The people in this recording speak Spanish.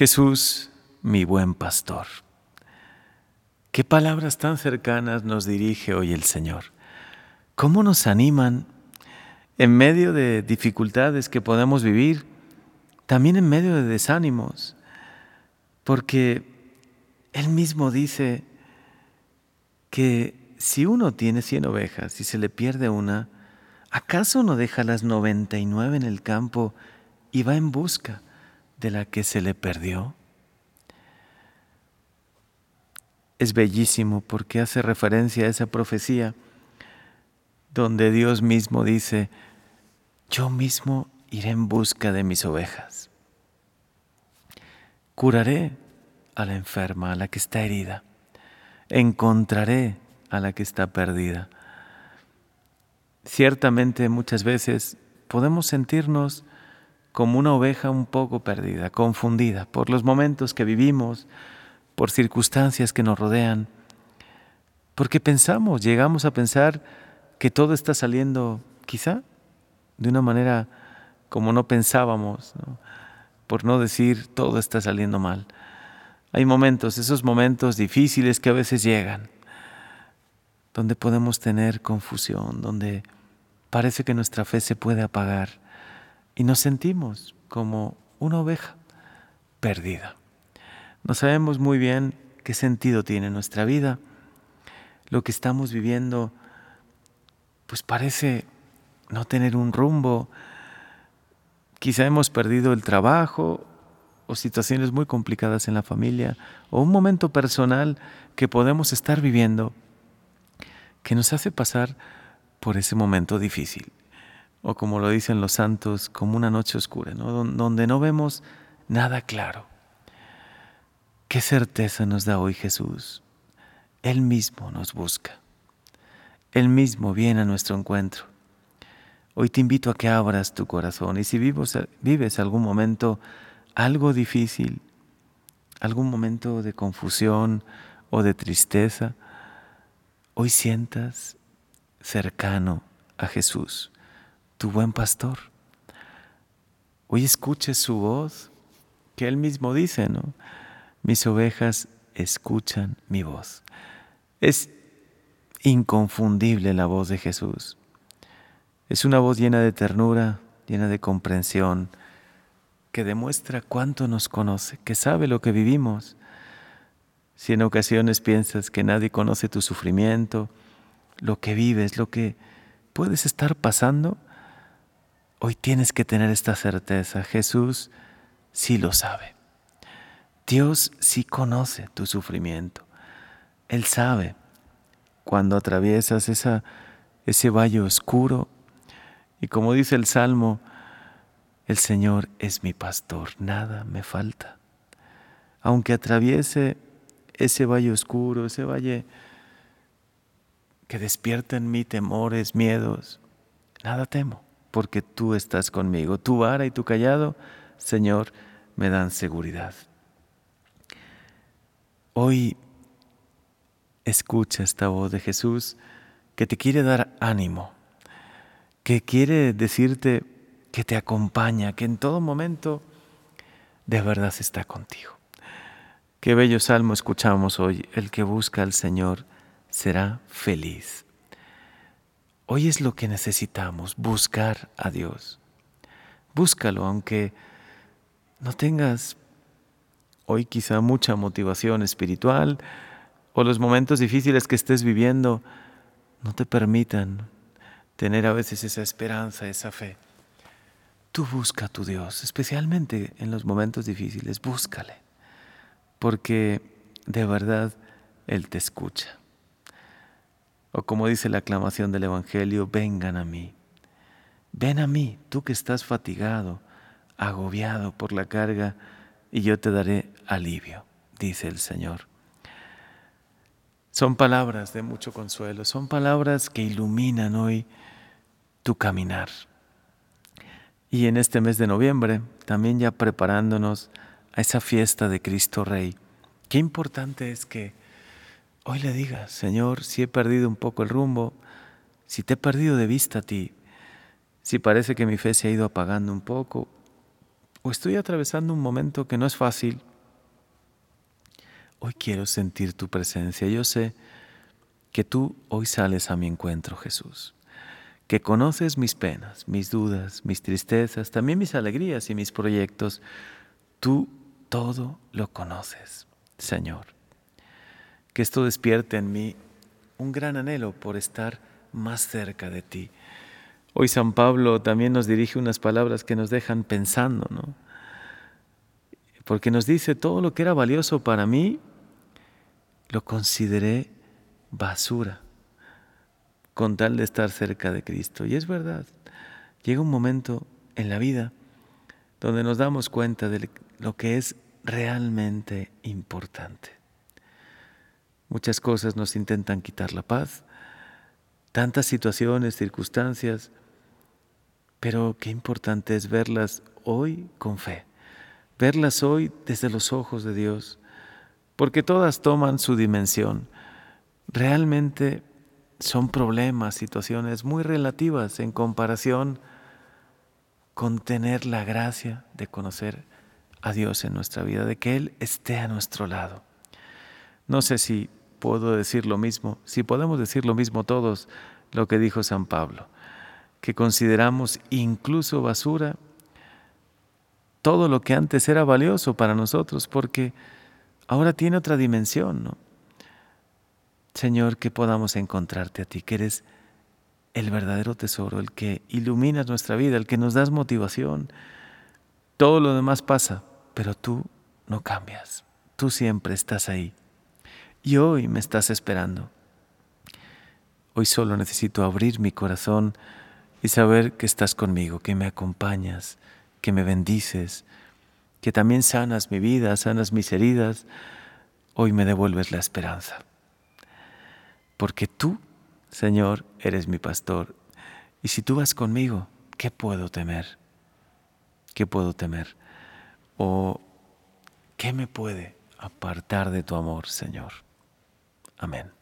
Jesús, mi buen pastor. Qué palabras tan cercanas nos dirige hoy el Señor. ¿Cómo nos animan en medio de dificultades que podemos vivir, también en medio de desánimos? Porque Él mismo dice que si uno tiene cien ovejas y se le pierde una, ¿acaso no deja las noventa y nueve en el campo y va en busca de la que se le perdió? Es bellísimo porque hace referencia a esa profecía donde Dios mismo dice, yo mismo iré en busca de mis ovejas. Curaré a la enferma, a la que está herida. Encontraré a la que está perdida. Ciertamente muchas veces podemos sentirnos como una oveja un poco perdida, confundida por los momentos que vivimos, por circunstancias que nos rodean, porque pensamos, llegamos a pensar que todo está saliendo quizá de una manera como no pensábamos, por no decir todo está saliendo mal. Hay momentos, esos momentos difíciles que a veces llegan, donde podemos tener confusión, donde parece que nuestra fe se puede apagar y nos sentimos como una oveja perdida. No sabemos muy bien qué sentido tiene nuestra vida. Lo que estamos viviendo pues parece no tener un rumbo. Quizá hemos perdido el trabajo o situaciones muy complicadas en la familia o un momento personal que podemos estar viviendo que nos hace pasar por ese momento difícil. O como lo dicen los santos, como una noche oscura, donde no vemos nada claro. Qué certeza nos da hoy Jesús. Él mismo nos busca. Él mismo viene a nuestro encuentro. Hoy te invito a que abras tu corazón y si vives algún momento algo difícil, algún momento de confusión o de tristeza, hoy sientas cercano a Jesús, tu buen pastor. Hoy escuches su voz, que Él mismo dice, ¿no? Mis ovejas escuchan mi voz. Es inconfundible la voz de Jesús. Es una voz llena de ternura, llena de comprensión, que demuestra cuánto nos conoce, que sabe lo que vivimos. Si en ocasiones piensas que nadie conoce tu sufrimiento, lo que vives, lo que puedes estar pasando, hoy tienes que tener esta certeza. Jesús sí lo sabe. Dios sí conoce tu sufrimiento. Él sabe cuando atraviesas esa, ese valle oscuro. Y como dice el Salmo, el Señor es mi pastor, nada me falta. Aunque atraviese ese valle oscuro, ese valle que despierta en mí temores, miedos, nada temo, porque tú estás conmigo. Tu vara y tu callado, Señor, me dan seguridad. Hoy escucha esta voz de Jesús que te quiere dar ánimo, que quiere decirte que te acompaña, que en todo momento de verdad está contigo. Qué bello salmo escuchamos hoy. El que busca al Señor será feliz. Hoy es lo que necesitamos, buscar a Dios. Búscalo, aunque no tengas hoy quizá mucha motivación espiritual o los momentos difíciles que estés viviendo no te permitan tener a veces esa esperanza, esa fe. Tú busca a tu Dios, especialmente en los momentos difíciles, búscale, porque de verdad Él te escucha. O como dice la aclamación del Evangelio, vengan a mí. Ven a mí, tú que estás fatigado, agobiado por la carga, y yo te daré alivio, dice el Señor. Son palabras de mucho consuelo, son palabras que iluminan hoy tu caminar. Y en este mes de noviembre, también ya preparándonos a esa fiesta de Cristo Rey, qué importante es que hoy le digas, Señor, si he perdido un poco el rumbo, si te he perdido de vista a ti, si parece que mi fe se ha ido apagando un poco, o estoy atravesando un momento que no es fácil, Hoy quiero sentir tu presencia. Yo sé que tú hoy sales a mi encuentro, Jesús. Que conoces mis penas, mis dudas, mis tristezas, también mis alegrías y mis proyectos. Tú todo lo conoces, Señor. Que esto despierte en mí un gran anhelo por estar más cerca de ti. Hoy San Pablo también nos dirige unas palabras que nos dejan pensando, ¿no? Porque nos dice, todo lo que era valioso para mí, lo consideré basura con tal de estar cerca de Cristo. Y es verdad, llega un momento en la vida donde nos damos cuenta de lo que es realmente importante. Muchas cosas nos intentan quitar la paz, tantas situaciones, circunstancias, pero qué importante es verlas hoy con fe, verlas hoy desde los ojos de Dios, porque todas toman su dimensión. Realmente son problemas, situaciones muy relativas en comparación con tener la gracia de conocer a Dios en nuestra vida, de que Él esté a nuestro lado. No sé si puedo decir lo mismo, si podemos decir lo mismo todos, lo que dijo San Pablo que consideramos incluso basura, todo lo que antes era valioso para nosotros, porque ahora tiene otra dimensión, ¿no? Señor, que podamos encontrarte a ti, que eres el verdadero tesoro, el que iluminas nuestra vida, el que nos das motivación. Todo lo demás pasa, pero tú no cambias, tú siempre estás ahí. Y hoy me estás esperando. Hoy solo necesito abrir mi corazón y saber que estás conmigo, que me acompañas, que me bendices, que también sanas mi vida, sanas mis heridas, hoy me devuelves la esperanza. Porque tú, Señor, eres mi pastor. Y si tú vas conmigo, ¿qué puedo temer? ¿Qué puedo temer? ¿O qué me puede apartar de tu amor, Señor? Amen.